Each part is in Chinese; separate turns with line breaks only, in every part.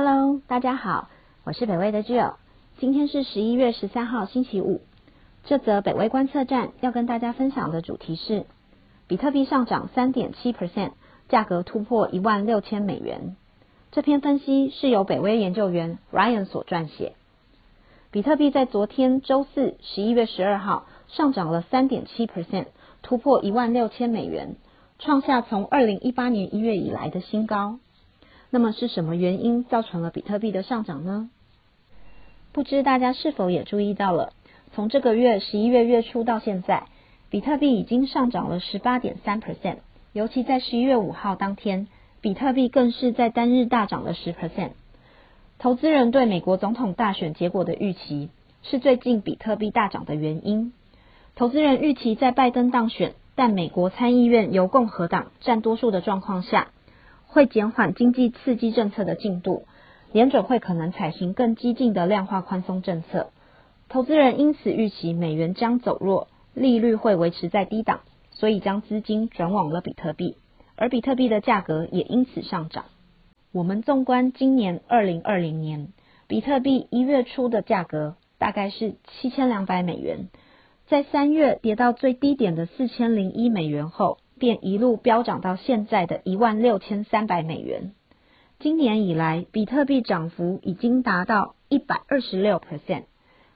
Hello，大家好，我是北威的 Jill。今天是十一月十三号星期五。这则北威观测站要跟大家分享的主题是：比特币上涨三点七 percent，价格突破一万六千美元。这篇分析是由北威研究员 Ryan 所撰写。比特币在昨天周四十一月十二号上涨了三点七 percent，突破一万六千美元，创下从二零一八年一月以来的新高。那么是什么原因造成了比特币的上涨呢？不知大家是否也注意到了，从这个月十一月月初到现在，比特币已经上涨了十八点三 percent，尤其在十一月五号当天，比特币更是在单日大涨了十 percent。投资人对美国总统大选结果的预期，是最近比特币大涨的原因。投资人预期在拜登当选，但美国参议院由共和党占多数的状况下。会减缓经济刺激政策的进度，联准会可能采行更激进的量化宽松政策，投资人因此预期美元将走弱，利率会维持在低档，所以将资金转往了比特币，而比特币的价格也因此上涨。我们纵观今年二零二零年，比特币一月初的价格大概是七千两百美元，在三月跌到最低点的四千零一美元后。便一路飙涨到现在的一万六千三百美元。今年以来，比特币涨幅已经达到一百二十六 percent，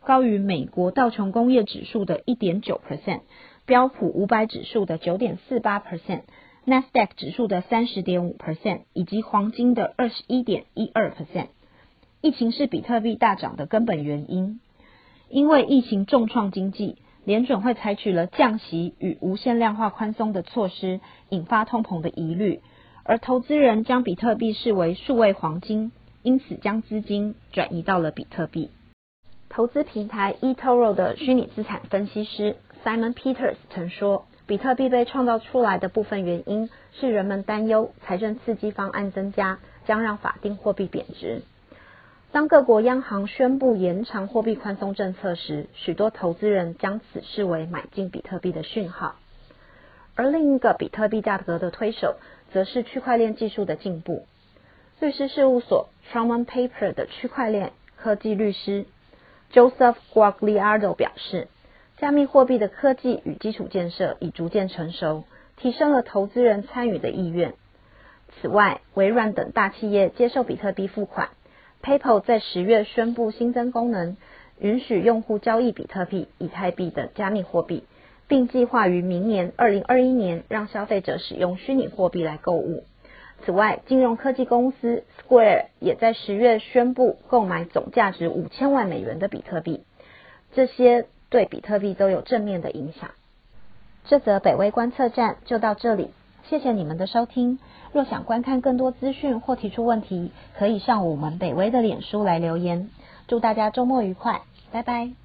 高于美国道琼工业指数的一点九 percent，标普五百指数的九点四八 percent，NASDAQ 指数的三十点五 percent，以及黄金的二十一点一二 percent。疫情是比特币大涨的根本原因，因为疫情重创经济。联准会采取了降息与无限量化宽松的措施，引发通膨的疑虑，而投资人将比特币视为数位黄金，因此将资金转移到了比特币。投资平台 eToro 的虚拟资产分析师 Simon Peters 曾说，比特币被创造出来的部分原因是人们担忧财政刺激方案增加将让法定货币贬值。当各国央行宣布延长货币宽松政策时，许多投资人将此视为买进比特币的讯号。而另一个比特币价格的推手，则是区块链技术的进步。律师事务所 Truman Paper 的区块链科技律师 Joseph Guagliardo 表示，加密货币的科技与基础建设已逐渐成熟，提升了投资人参与的意愿。此外，微软等大企业接受比特币付款。PayPal 在十月宣布新增功能，允许用户交易比特币、以太币等加密货币，并计划于明年二零二一年让消费者使用虚拟货币来购物。此外，金融科技公司 Square 也在十月宣布购买总价值五千万美元的比特币，这些对比特币都有正面的影响。这则北威观测站就到这里。谢谢你们的收听。若想观看更多资讯或提出问题，可以上我们北威的脸书来留言。祝大家周末愉快，拜拜。